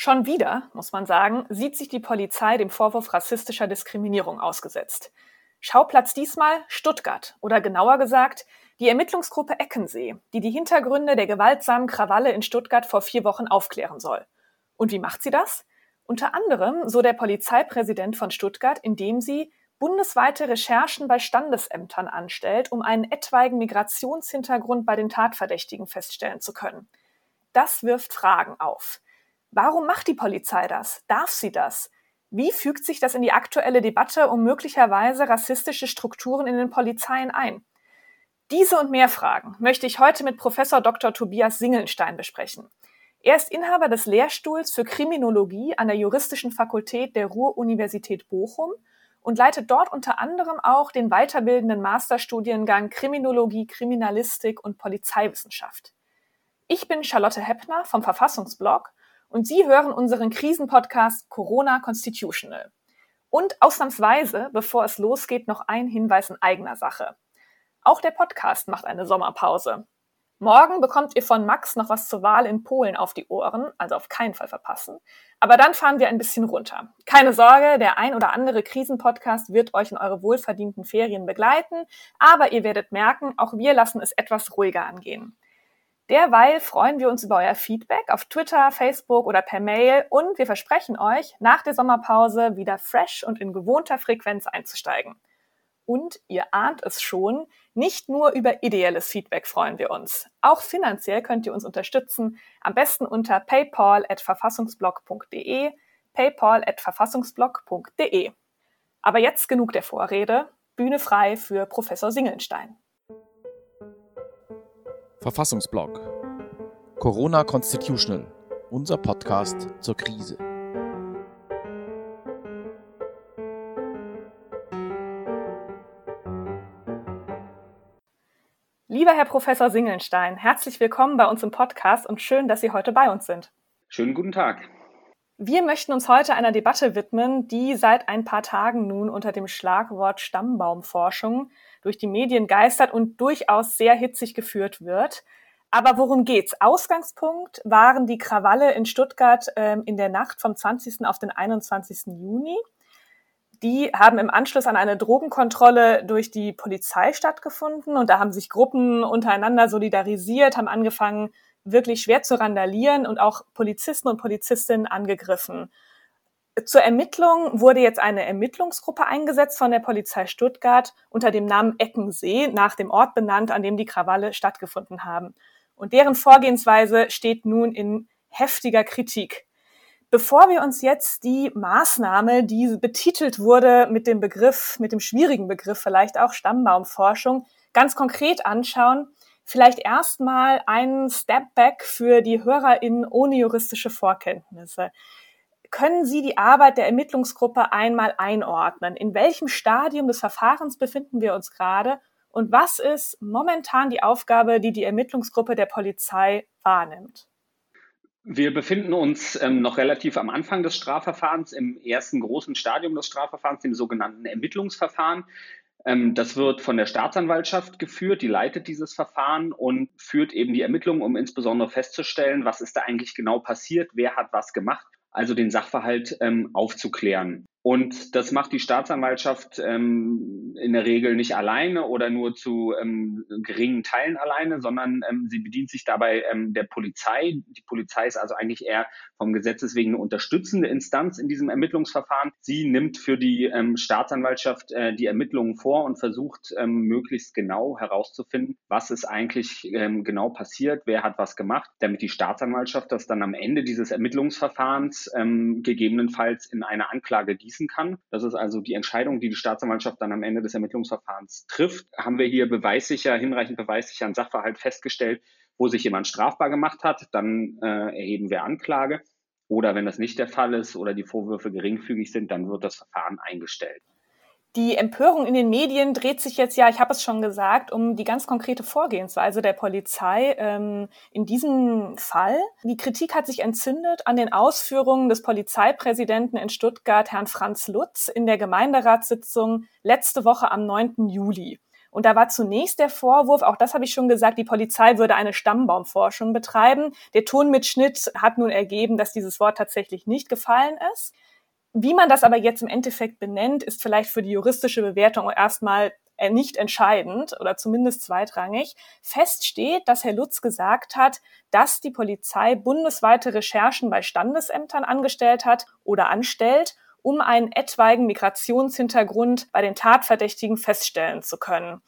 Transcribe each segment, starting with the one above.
Schon wieder, muss man sagen, sieht sich die Polizei dem Vorwurf rassistischer Diskriminierung ausgesetzt. Schauplatz diesmal Stuttgart oder genauer gesagt die Ermittlungsgruppe Eckensee, die die Hintergründe der gewaltsamen Krawalle in Stuttgart vor vier Wochen aufklären soll. Und wie macht sie das? Unter anderem, so der Polizeipräsident von Stuttgart, indem sie bundesweite Recherchen bei Standesämtern anstellt, um einen etwaigen Migrationshintergrund bei den Tatverdächtigen feststellen zu können. Das wirft Fragen auf. Warum macht die Polizei das? Darf sie das? Wie fügt sich das in die aktuelle Debatte um möglicherweise rassistische Strukturen in den Polizeien ein? Diese und mehr Fragen möchte ich heute mit Professor Dr. Tobias Singelstein besprechen. Er ist Inhaber des Lehrstuhls für Kriminologie an der Juristischen Fakultät der Ruhr-Universität Bochum und leitet dort unter anderem auch den weiterbildenden Masterstudiengang Kriminologie, Kriminalistik und Polizeiwissenschaft. Ich bin Charlotte Heppner vom Verfassungsblog und Sie hören unseren Krisenpodcast Corona Constitutional. Und ausnahmsweise, bevor es losgeht, noch ein Hinweis in eigener Sache. Auch der Podcast macht eine Sommerpause. Morgen bekommt ihr von Max noch was zur Wahl in Polen auf die Ohren, also auf keinen Fall verpassen. Aber dann fahren wir ein bisschen runter. Keine Sorge, der ein oder andere Krisenpodcast wird euch in eure wohlverdienten Ferien begleiten, aber ihr werdet merken, auch wir lassen es etwas ruhiger angehen. Derweil freuen wir uns über euer Feedback auf Twitter, Facebook oder per Mail und wir versprechen euch, nach der Sommerpause wieder fresh und in gewohnter Frequenz einzusteigen. Und ihr ahnt es schon, nicht nur über ideelles Feedback freuen wir uns. Auch finanziell könnt ihr uns unterstützen, am besten unter paypal@verfassungsblog.de, paypal@verfassungsblog.de. Aber jetzt genug der Vorrede, Bühne frei für Professor Singelstein. Verfassungsblog Corona Constitutional, unser Podcast zur Krise. Lieber Herr Professor Singelstein, herzlich willkommen bei uns im Podcast und schön, dass Sie heute bei uns sind. Schönen guten Tag. Wir möchten uns heute einer Debatte widmen, die seit ein paar Tagen nun unter dem Schlagwort Stammbaumforschung durch die Medien geistert und durchaus sehr hitzig geführt wird. Aber worum geht's? Ausgangspunkt waren die Krawalle in Stuttgart ähm, in der Nacht vom 20. auf den 21. Juni. Die haben im Anschluss an eine Drogenkontrolle durch die Polizei stattgefunden und da haben sich Gruppen untereinander solidarisiert, haben angefangen, wirklich schwer zu randalieren und auch Polizisten und Polizistinnen angegriffen. Zur Ermittlung wurde jetzt eine Ermittlungsgruppe eingesetzt von der Polizei Stuttgart unter dem Namen Eckensee, nach dem Ort benannt, an dem die Krawalle stattgefunden haben. Und deren Vorgehensweise steht nun in heftiger Kritik. Bevor wir uns jetzt die Maßnahme, die betitelt wurde mit dem Begriff, mit dem schwierigen Begriff vielleicht auch Stammbaumforschung, ganz konkret anschauen, vielleicht erstmal einen Step Back für die HörerInnen ohne juristische Vorkenntnisse. Können Sie die Arbeit der Ermittlungsgruppe einmal einordnen? In welchem Stadium des Verfahrens befinden wir uns gerade? Und was ist momentan die Aufgabe, die die Ermittlungsgruppe der Polizei wahrnimmt? Wir befinden uns ähm, noch relativ am Anfang des Strafverfahrens, im ersten großen Stadium des Strafverfahrens, dem sogenannten Ermittlungsverfahren. Ähm, das wird von der Staatsanwaltschaft geführt, die leitet dieses Verfahren und führt eben die Ermittlungen, um insbesondere festzustellen, was ist da eigentlich genau passiert, wer hat was gemacht also den Sachverhalt ähm, aufzuklären. Und das macht die Staatsanwaltschaft ähm, in der Regel nicht alleine oder nur zu ähm, geringen Teilen alleine, sondern ähm, sie bedient sich dabei ähm, der Polizei. Die Polizei ist also eigentlich eher vom Gesetzes wegen eine unterstützende Instanz in diesem Ermittlungsverfahren. Sie nimmt für die ähm, Staatsanwaltschaft äh, die Ermittlungen vor und versucht ähm, möglichst genau herauszufinden, was ist eigentlich genau passiert, wer hat was gemacht, damit die Staatsanwaltschaft das dann am Ende dieses Ermittlungsverfahrens gegebenenfalls in eine Anklage gießt schließen kann. Das ist also die Entscheidung, die die Staatsanwaltschaft dann am Ende des Ermittlungsverfahrens trifft. Haben wir hier beweissicher, hinreichend beweissicher einen Sachverhalt festgestellt, wo sich jemand strafbar gemacht hat, dann äh, erheben wir Anklage. Oder wenn das nicht der Fall ist oder die Vorwürfe geringfügig sind, dann wird das Verfahren eingestellt. Die Empörung in den Medien dreht sich jetzt ja, ich habe es schon gesagt, um die ganz konkrete Vorgehensweise der Polizei ähm, in diesem Fall. Die Kritik hat sich entzündet an den Ausführungen des Polizeipräsidenten in Stuttgart, Herrn Franz Lutz, in der Gemeinderatssitzung letzte Woche am 9. Juli. Und da war zunächst der Vorwurf, auch das habe ich schon gesagt, die Polizei würde eine Stammbaumforschung betreiben. Der Tonmitschnitt hat nun ergeben, dass dieses Wort tatsächlich nicht gefallen ist. Wie man das aber jetzt im Endeffekt benennt, ist vielleicht für die juristische Bewertung erstmal äh, nicht entscheidend oder zumindest zweitrangig. Fest steht, dass Herr Lutz gesagt hat, dass die Polizei bundesweite Recherchen bei Standesämtern angestellt hat oder anstellt, um einen etwaigen Migrationshintergrund bei den Tatverdächtigen feststellen zu können.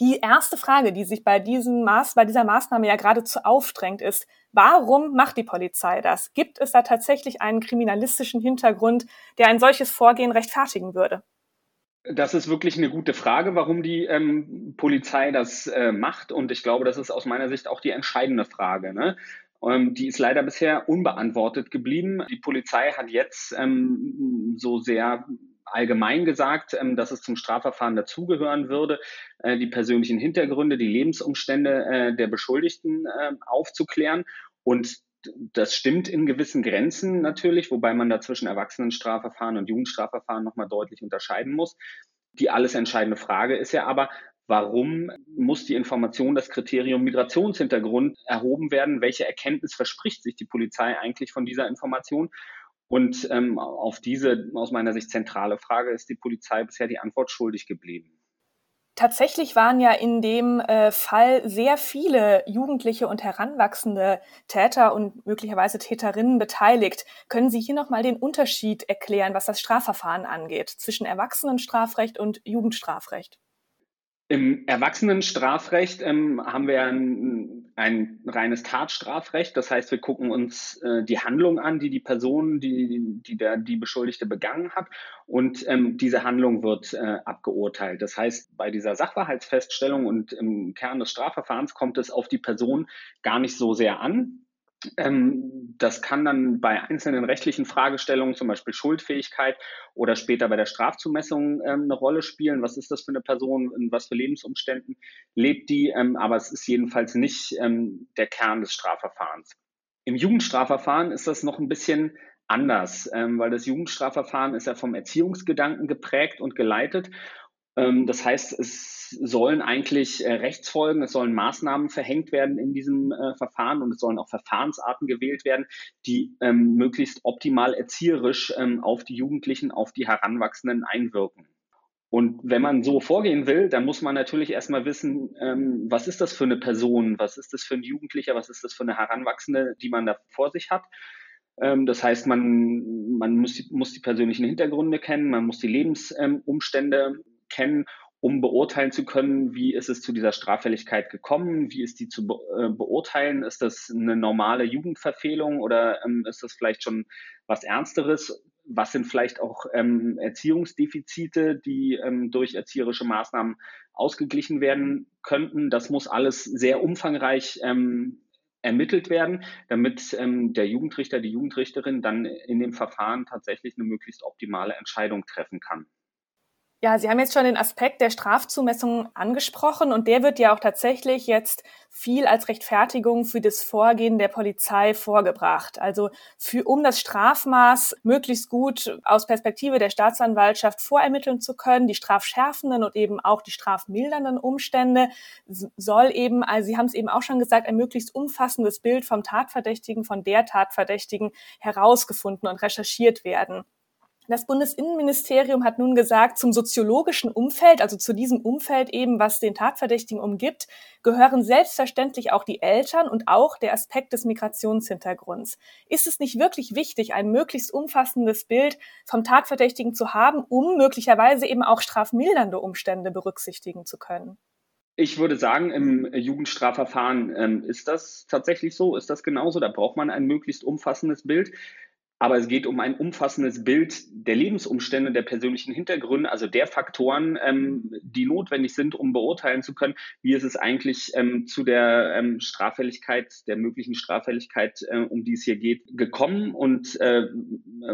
Die erste Frage, die sich bei, diesem Maß, bei dieser Maßnahme ja geradezu aufdrängt, ist, warum macht die Polizei das? Gibt es da tatsächlich einen kriminalistischen Hintergrund, der ein solches Vorgehen rechtfertigen würde? Das ist wirklich eine gute Frage, warum die ähm, Polizei das äh, macht. Und ich glaube, das ist aus meiner Sicht auch die entscheidende Frage. Ne? Ähm, die ist leider bisher unbeantwortet geblieben. Die Polizei hat jetzt ähm, so sehr allgemein gesagt, ähm, dass es zum Strafverfahren dazugehören würde, äh, die persönlichen Hintergründe, die Lebensumstände äh, der Beschuldigten äh, aufzuklären. Und das stimmt in gewissen Grenzen natürlich, wobei man da zwischen Erwachsenenstrafverfahren und Jugendstrafverfahren nochmal deutlich unterscheiden muss. Die alles entscheidende Frage ist ja aber, warum muss die Information, das Kriterium Migrationshintergrund erhoben werden? Welche Erkenntnis verspricht sich die Polizei eigentlich von dieser Information? Und ähm, auf diese aus meiner Sicht zentrale Frage ist die Polizei bisher die Antwort schuldig geblieben. Tatsächlich waren ja in dem äh, Fall sehr viele jugendliche und heranwachsende Täter und möglicherweise Täterinnen beteiligt. Können Sie hier nochmal den Unterschied erklären, was das Strafverfahren angeht, zwischen Erwachsenenstrafrecht und Jugendstrafrecht? Im Erwachsenenstrafrecht ähm, haben wir ein, ein, reines Tatstrafrecht. Das heißt, wir gucken uns äh, die Handlung an, die die Person, die, die der, die Beschuldigte begangen hat. Und ähm, diese Handlung wird äh, abgeurteilt. Das heißt, bei dieser Sachverhaltsfeststellung und im Kern des Strafverfahrens kommt es auf die Person gar nicht so sehr an. Ähm, das kann dann bei einzelnen rechtlichen Fragestellungen, zum Beispiel Schuldfähigkeit oder später bei der Strafzumessung ähm, eine Rolle spielen. Was ist das für eine Person, in was für Lebensumständen lebt die? Ähm, aber es ist jedenfalls nicht der Kern des Strafverfahrens. Im Jugendstrafverfahren ist das noch ein bisschen anders, weil das Jugendstrafverfahren ist ja vom Erziehungsgedanken geprägt und geleitet. das heißt, es sollen eigentlich äh, Rechtsfolgen, es sollen Maßnahmen verhängt werden in diesem äh, Verfahren und es sollen auch Verfahrensarten gewählt werden, die ähm, möglichst optimal erzieherisch ähm, auf die Jugendlichen, auf die Heranwachsenden einwirken. Und wenn man so vorgehen will, dann muss man natürlich erstmal wissen, ähm, was ist das für eine Person, was ist das für ein Jugendlicher, was ist das für eine Heranwachsende, die man da vor sich hat. Ähm, das heißt, man, man muss, die, muss die persönlichen Hintergründe kennen, man muss die Lebensumstände ähm, kennen um beurteilen zu können, wie ist es zu dieser Straffälligkeit gekommen, wie ist die zu be äh, beurteilen, ist das eine normale Jugendverfehlung oder ähm, ist das vielleicht schon was Ernsteres? Was sind vielleicht auch ähm, Erziehungsdefizite, die ähm, durch erzieherische Maßnahmen ausgeglichen werden könnten? Das muss alles sehr umfangreich ähm, ermittelt werden, damit ähm, der Jugendrichter, die Jugendrichterin dann in dem Verfahren tatsächlich eine möglichst optimale Entscheidung treffen kann. Ja, Sie haben jetzt schon den Aspekt der Strafzumessung angesprochen und der wird ja auch tatsächlich jetzt viel als Rechtfertigung für das Vorgehen der Polizei vorgebracht. Also für, um das Strafmaß möglichst gut aus Perspektive der Staatsanwaltschaft vorermitteln zu können, die strafschärfenden und eben auch die strafmildernden Umstände soll eben, also Sie haben es eben auch schon gesagt, ein möglichst umfassendes Bild vom Tatverdächtigen, von der Tatverdächtigen herausgefunden und recherchiert werden. Das Bundesinnenministerium hat nun gesagt, zum soziologischen Umfeld, also zu diesem Umfeld eben, was den Tatverdächtigen umgibt, gehören selbstverständlich auch die Eltern und auch der Aspekt des Migrationshintergrunds. Ist es nicht wirklich wichtig, ein möglichst umfassendes Bild vom Tatverdächtigen zu haben, um möglicherweise eben auch strafmildernde Umstände berücksichtigen zu können? Ich würde sagen, im Jugendstrafverfahren ähm, ist das tatsächlich so, ist das genauso. Da braucht man ein möglichst umfassendes Bild. Aber es geht um ein umfassendes Bild der Lebensumstände, der persönlichen Hintergründe, also der Faktoren, ähm, die notwendig sind, um beurteilen zu können, wie ist es eigentlich ähm, zu der ähm, Straffälligkeit, der möglichen Straffälligkeit, äh, um die es hier geht, gekommen und äh,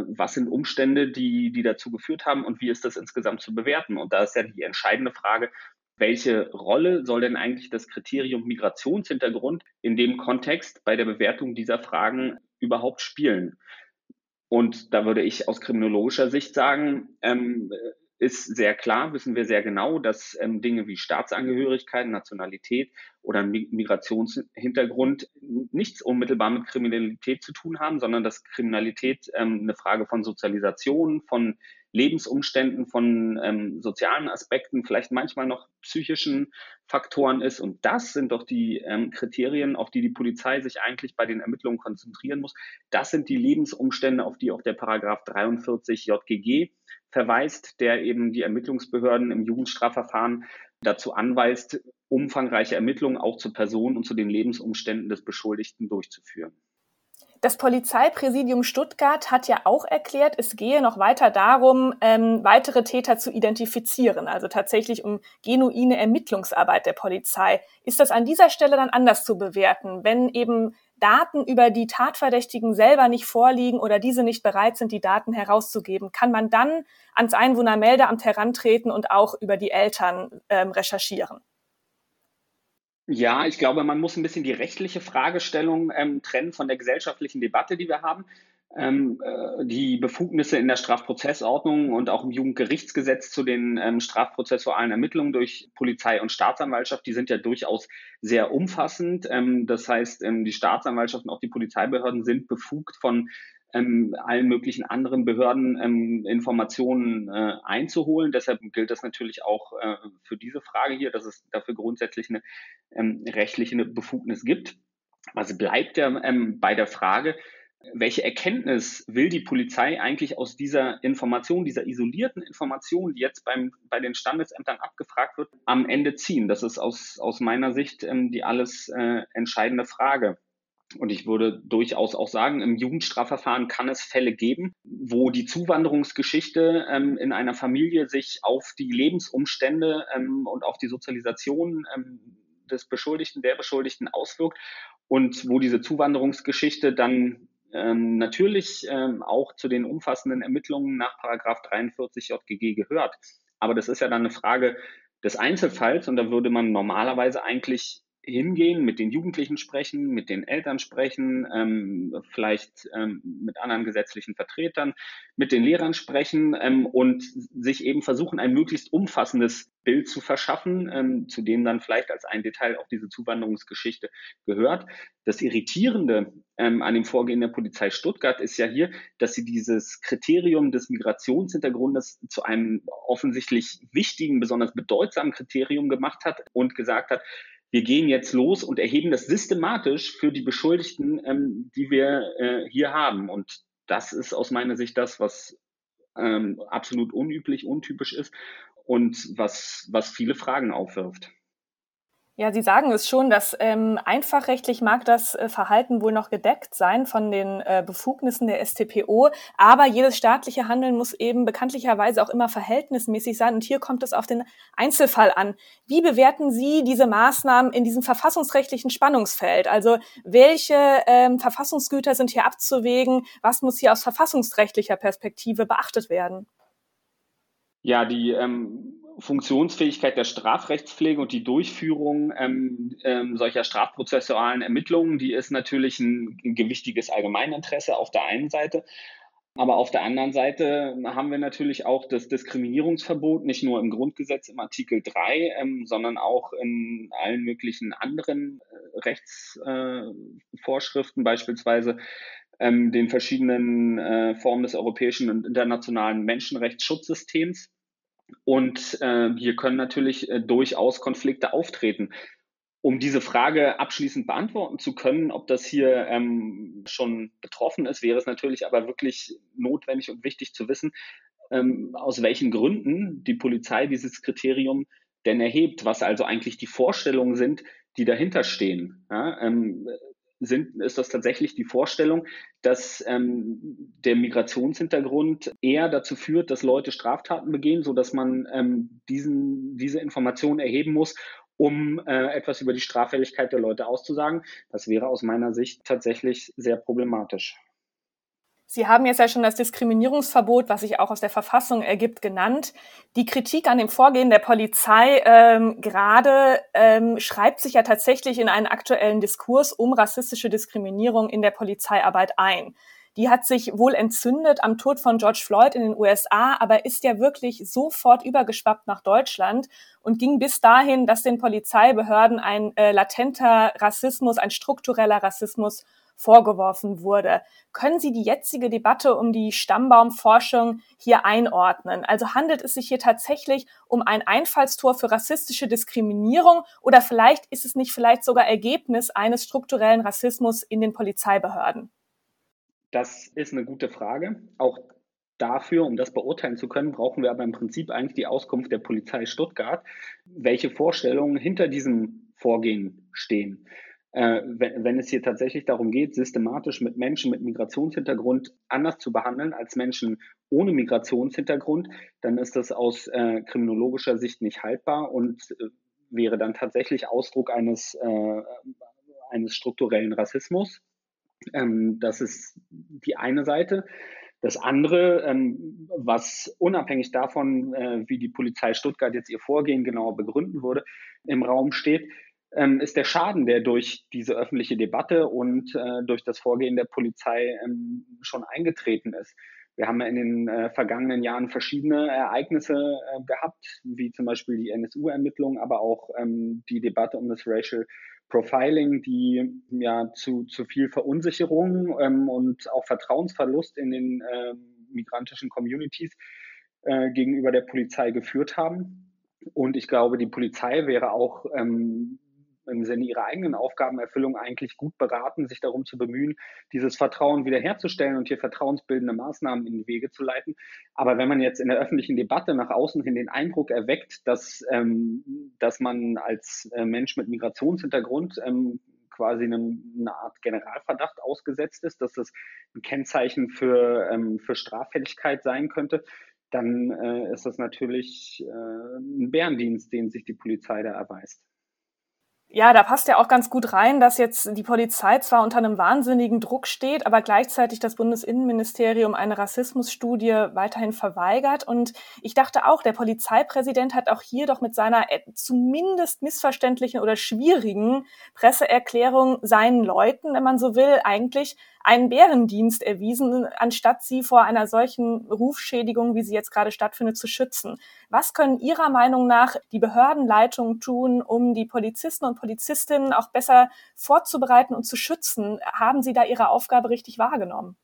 was sind Umstände, die, die dazu geführt haben und wie ist das insgesamt zu bewerten. Und da ist ja die entscheidende Frage, welche Rolle soll denn eigentlich das Kriterium Migrationshintergrund in dem Kontext bei der Bewertung dieser Fragen überhaupt spielen? Und da würde ich aus kriminologischer Sicht sagen, ähm, ist sehr klar, wissen wir sehr genau, dass ähm, Dinge wie Staatsangehörigkeit, Nationalität oder Migrationshintergrund nichts unmittelbar mit Kriminalität zu tun haben, sondern dass Kriminalität ähm, eine Frage von Sozialisation, von Lebensumständen, von ähm, sozialen Aspekten, vielleicht manchmal noch psychischen Faktoren ist. Und das sind doch die ähm, Kriterien, auf die die Polizei sich eigentlich bei den Ermittlungen konzentrieren muss. Das sind die Lebensumstände, auf die auch der Paragraph 43 JGG verweist, der eben die Ermittlungsbehörden im Jugendstrafverfahren dazu anweist, umfangreiche Ermittlungen auch zur Person und zu den Lebensumständen des Beschuldigten durchzuführen. Das Polizeipräsidium Stuttgart hat ja auch erklärt, es gehe noch weiter darum, ähm, weitere Täter zu identifizieren, also tatsächlich um genuine Ermittlungsarbeit der Polizei. Ist das an dieser Stelle dann anders zu bewerten, wenn eben Daten über die Tatverdächtigen selber nicht vorliegen oder diese nicht bereit sind, die Daten herauszugeben? Kann man dann ans Einwohnermeldeamt herantreten und auch über die Eltern ähm, recherchieren? Ja, ich glaube, man muss ein bisschen die rechtliche Fragestellung ähm, trennen von der gesellschaftlichen Debatte, die wir haben. Ähm, äh, die Befugnisse in der Strafprozessordnung und auch im Jugendgerichtsgesetz zu den ähm, strafprozessualen Ermittlungen durch Polizei und Staatsanwaltschaft, die sind ja durchaus sehr umfassend. Ähm, das heißt, ähm, die Staatsanwaltschaft und auch die Polizeibehörden sind befugt von ähm, allen möglichen anderen Behörden ähm, Informationen äh, einzuholen. Deshalb gilt das natürlich auch äh, für diese Frage hier, dass es dafür grundsätzlich eine rechtliche Befugnis gibt. Was bleibt ja bei der Frage, welche Erkenntnis will die Polizei eigentlich aus dieser Information, dieser isolierten Information, die jetzt beim, bei den Standesämtern abgefragt wird, am Ende ziehen? Das ist aus, aus meiner Sicht ähm, die alles äh, entscheidende Frage. Und ich würde durchaus auch sagen, im Jugendstrafverfahren kann es Fälle geben, wo die Zuwanderungsgeschichte ähm, in einer Familie sich auf die Lebensumstände ähm, und auf die Sozialisation ähm, des Beschuldigten, der Beschuldigten auswirkt und wo diese Zuwanderungsgeschichte dann ähm, natürlich ähm, auch zu den umfassenden Ermittlungen nach Paragraph 43 JGG gehört. Aber das ist ja dann eine Frage des Einzelfalls und da würde man normalerweise eigentlich hingehen, mit den Jugendlichen sprechen, mit den Eltern sprechen, ähm, vielleicht ähm, mit anderen gesetzlichen Vertretern, mit den Lehrern sprechen ähm, und sich eben versuchen, ein möglichst umfassendes Bild zu verschaffen, ähm, zu dem dann vielleicht als ein Detail auch diese Zuwanderungsgeschichte gehört. Das Irritierende ähm, an dem Vorgehen der Polizei Stuttgart ist ja hier, dass sie dieses Kriterium des Migrationshintergrundes zu einem offensichtlich wichtigen, besonders bedeutsamen Kriterium gemacht hat und gesagt hat, wir gehen jetzt los und erheben das systematisch für die Beschuldigten, ähm, die wir äh, hier haben. Und das ist aus meiner Sicht das, was ähm, absolut unüblich, untypisch ist und was, was viele Fragen aufwirft. Ja, Sie sagen es schon, dass ähm, einfachrechtlich mag das äh, Verhalten wohl noch gedeckt sein von den äh, Befugnissen der STPO, aber jedes staatliche Handeln muss eben bekanntlicherweise auch immer verhältnismäßig sein und hier kommt es auf den Einzelfall an. Wie bewerten Sie diese Maßnahmen in diesem verfassungsrechtlichen Spannungsfeld? Also welche ähm, Verfassungsgüter sind hier abzuwägen? Was muss hier aus verfassungsrechtlicher Perspektive beachtet werden? Ja, die ähm Funktionsfähigkeit der Strafrechtspflege und die Durchführung ähm, ähm, solcher strafprozessualen Ermittlungen, die ist natürlich ein, ein gewichtiges Allgemeininteresse auf der einen Seite. Aber auf der anderen Seite haben wir natürlich auch das Diskriminierungsverbot, nicht nur im Grundgesetz im Artikel 3, ähm, sondern auch in allen möglichen anderen äh, Rechtsvorschriften, äh, beispielsweise ähm, den verschiedenen äh, Formen des europäischen und internationalen Menschenrechtsschutzsystems. Und äh, hier können natürlich äh, durchaus Konflikte auftreten. Um diese Frage abschließend beantworten zu können, ob das hier ähm, schon betroffen ist, wäre es natürlich aber wirklich notwendig und wichtig zu wissen, ähm, aus welchen Gründen die Polizei dieses Kriterium denn erhebt, was also eigentlich die Vorstellungen sind, die dahinter stehen. Ja, ähm, sind, ist das tatsächlich die Vorstellung, dass ähm, der Migrationshintergrund eher dazu führt, dass Leute Straftaten begehen, so dass man ähm, diesen, diese Informationen erheben muss, um äh, etwas über die Straffälligkeit der Leute auszusagen. Das wäre aus meiner Sicht tatsächlich sehr problematisch. Sie haben jetzt ja schon das Diskriminierungsverbot, was sich auch aus der Verfassung ergibt, genannt. Die Kritik an dem Vorgehen der Polizei ähm, gerade ähm, schreibt sich ja tatsächlich in einen aktuellen Diskurs um rassistische Diskriminierung in der Polizeiarbeit ein. die hat sich wohl entzündet am Tod von George Floyd in den USA, aber ist ja wirklich sofort übergeschwappt nach Deutschland und ging bis dahin, dass den Polizeibehörden ein äh, latenter Rassismus, ein struktureller Rassismus vorgeworfen wurde. Können Sie die jetzige Debatte um die Stammbaumforschung hier einordnen? Also handelt es sich hier tatsächlich um ein Einfallstor für rassistische Diskriminierung oder vielleicht ist es nicht vielleicht sogar Ergebnis eines strukturellen Rassismus in den Polizeibehörden? Das ist eine gute Frage. Auch dafür, um das beurteilen zu können, brauchen wir aber im Prinzip eigentlich die Auskunft der Polizei Stuttgart, welche Vorstellungen hinter diesem Vorgehen stehen äh, wenn, wenn es hier tatsächlich darum geht, systematisch mit Menschen mit Migrationshintergrund anders zu behandeln als Menschen ohne Migrationshintergrund, dann ist das aus äh, kriminologischer Sicht nicht haltbar und äh, wäre dann tatsächlich Ausdruck eines, äh, eines strukturellen Rassismus. Ähm, das ist die eine Seite. Das andere, ähm, was unabhängig davon, äh, wie die Polizei Stuttgart jetzt ihr Vorgehen genauer begründen würde, im Raum steht, ähm, ist der Schaden, der durch diese öffentliche Debatte und äh, durch das Vorgehen der Polizei ähm, schon eingetreten ist. Wir haben in den äh, vergangenen Jahren verschiedene Ereignisse äh, gehabt, wie zum Beispiel die NSU-Ermittlungen, aber auch ähm, die Debatte um das Racial Profiling, die ja zu, zu viel Verunsicherung ähm, und auch Vertrauensverlust in den äh, migrantischen Communities äh, gegenüber der Polizei geführt haben. Und ich glaube, die Polizei wäre auch ähm, im Sinne ihrer eigenen Aufgabenerfüllung eigentlich gut beraten, sich darum zu bemühen, dieses Vertrauen wiederherzustellen und hier vertrauensbildende Maßnahmen in die Wege zu leiten. Aber wenn man jetzt in der öffentlichen Debatte nach außen hin den Eindruck erweckt, dass, ähm, dass man als äh, Mensch mit Migrationshintergrund ähm, quasi einem, eine Art Generalverdacht ausgesetzt ist, dass das ein Kennzeichen für, ähm, für Straffälligkeit sein könnte, dann äh, ist das natürlich äh, ein Bärendienst, den sich die Polizei da erweist. Ja, da passt ja auch ganz gut rein, dass jetzt die Polizei zwar unter einem wahnsinnigen Druck steht, aber gleichzeitig das Bundesinnenministerium eine Rassismusstudie weiterhin verweigert. Und ich dachte auch, der Polizeipräsident hat auch hier doch mit seiner äh, zumindest missverständlichen oder schwierigen Presseerklärung seinen Leuten, wenn man so will, eigentlich einen Bärendienst erwiesen, anstatt sie vor einer solchen Rufschädigung, wie sie jetzt gerade stattfindet, zu schützen. Was können Ihrer Meinung nach die Behördenleitungen tun, um die Polizisten und Polizistinnen auch besser vorzubereiten und zu schützen? Haben Sie da Ihre Aufgabe richtig wahrgenommen?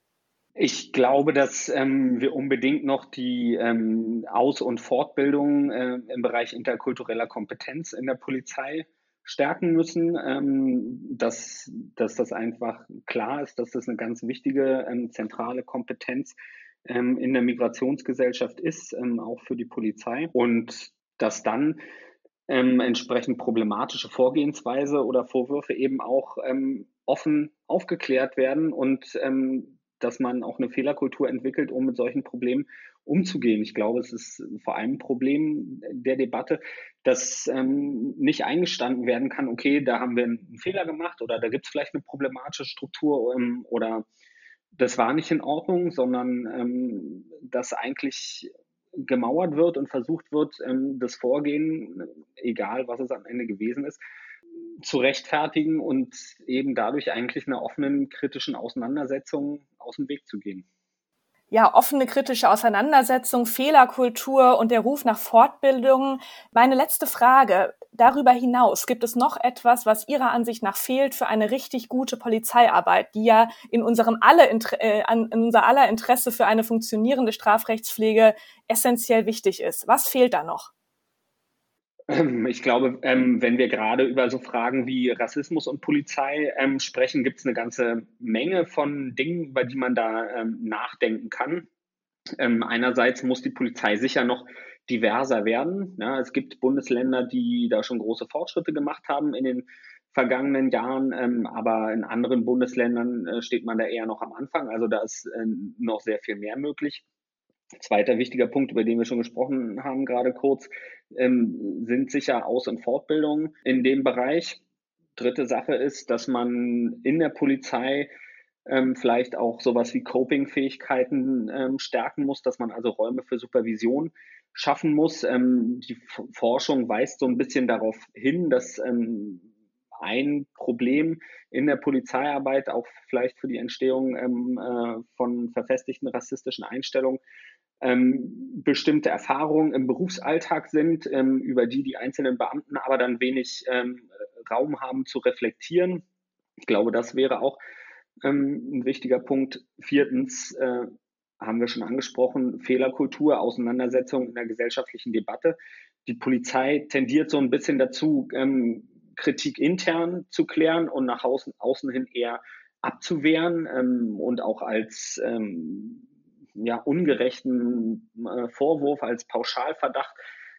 Ich glaube, dass ähm, wir unbedingt noch die ähm, Aus- und Fortbildung äh, im Bereich interkultureller Kompetenz in der Polizei stärken müssen, ähm, dass, dass das einfach klar ist, dass das eine ganz wichtige ähm, zentrale Kompetenz ähm, in der Migrationsgesellschaft ist, ähm, auch für die Polizei. Und dass dann ähm, entsprechend problematische Vorgehensweise oder Vorwürfe eben auch ähm, offen aufgeklärt werden und dass man auch eine Fehlerkultur entwickelt, um mit solchen Problemen umzugehen. Ich glaube, es ist vor allem ein Problem der Debatte, dass ähm, nicht eingestanden werden kann, okay, da haben wir einen Fehler gemacht oder da gibt es vielleicht eine problematische Struktur ähm, oder das war nicht in Ordnung, sondern ähm, dass eigentlich gemauert wird und versucht wird, ähm, das Vorgehen, egal was es am Ende gewesen ist, zu rechtfertigen und eben dadurch eigentlich einer offenen kritischen Auseinandersetzung aus dem Weg zu gehen ja, offene kritische Auseinandersetzung, Fehlerkultur und der Ruf nach Fortbildung. Meine letzte Frage. Darüber hinaus gibt es noch etwas, was Ihrer Ansicht nach fehlt für eine richtig gute Polizeiarbeit, die ja in unserem alle, äh, in unser aller Interesse für eine funktionierende Strafrechtspflege essentiell wichtig ist. Was fehlt da noch? Ähm, ich glaube, ähm, wenn wir gerade über so Fragen wie Rassismus und Polizei ähm, sprechen, gibt es eine ganze Menge von Dingen, über die man da nachdenken kann. einerseits muss die Polizei sicher noch diverser werden. Es gibt Bundesländer, die da schon große Fortschritte gemacht haben in den vergangenen Jahren, aber in anderen Bundesländern äh, steht man da eher noch am Anfang. Also da ist äh, noch sehr viel mehr möglich. Zweiter wichtiger Punkt, über den wir schon gesprochen haben, gerade kurz, ähm, sind sicher Aus- und Fortbildungen in dem Bereich. Dritte Sache ist, dass man in der Polizei ähm, vielleicht auch sowas wie Coping-Fähigkeiten ähm, stärken muss, dass man also Räume für Supervision schaffen muss. Ähm, die F Forschung weist so ein bisschen darauf hin, dass ähm, ein Problem in der Polizeiarbeit, auch vielleicht für die Entstehung ähm, äh, von verfestigten rassistischen Einstellungen, ähm, bestimmte Erfahrungen im Berufsalltag sind, ähm, über die die einzelnen Beamten aber dann wenig ähm, Raum haben zu reflektieren. Ich glaube, das wäre auch ähm, ein wichtiger Punkt. Viertens äh, haben wir schon angesprochen, Fehlerkultur, Auseinandersetzung in der gesellschaftlichen Debatte. Die Polizei tendiert so ein bisschen dazu, ähm, Kritik intern zu klären und nach außen, außen hin eher abzuwehren ähm, und auch als ähm, ja, ungerechten äh, Vorwurf, als Pauschalverdacht,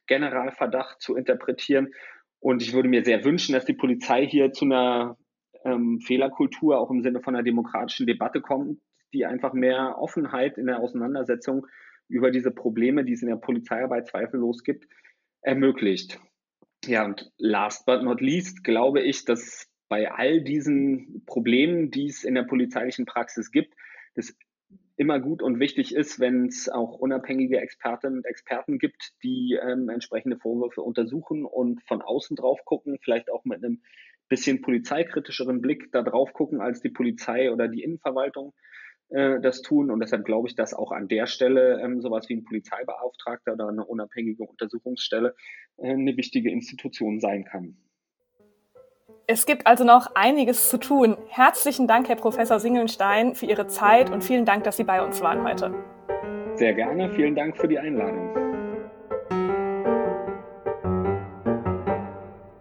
Generalverdacht zu interpretieren. Und ich würde mir sehr wünschen, dass die Polizei hier zu einer ähm, Fehlerkultur auch im Sinne von einer demokratischen Debatte kommt, die einfach mehr Offenheit in der Auseinandersetzung über diese Probleme, die es in der Polizeiarbeit zweifellos gibt, ermöglicht. Ja, und last but not least glaube ich, dass bei all diesen Problemen, die es in der polizeilichen Praxis gibt, es immer gut und wichtig ist, wenn es auch unabhängige Expertinnen und Experten gibt, die ähm, entsprechende Vorwürfe untersuchen und von außen drauf gucken, vielleicht auch mit einem bisschen polizeikritischeren Blick da drauf gucken, als die Polizei oder die Innenverwaltung äh, das tun. Und deshalb glaube ich, dass auch an der Stelle ähm, sowas wie ein Polizeibeauftragter oder eine unabhängige Untersuchungsstelle äh, eine wichtige Institution sein kann. Es gibt also noch einiges zu tun. Herzlichen Dank, Herr Professor Singelstein, für Ihre Zeit und vielen Dank, dass Sie bei uns waren heute. Sehr gerne. Vielen Dank für die Einladung.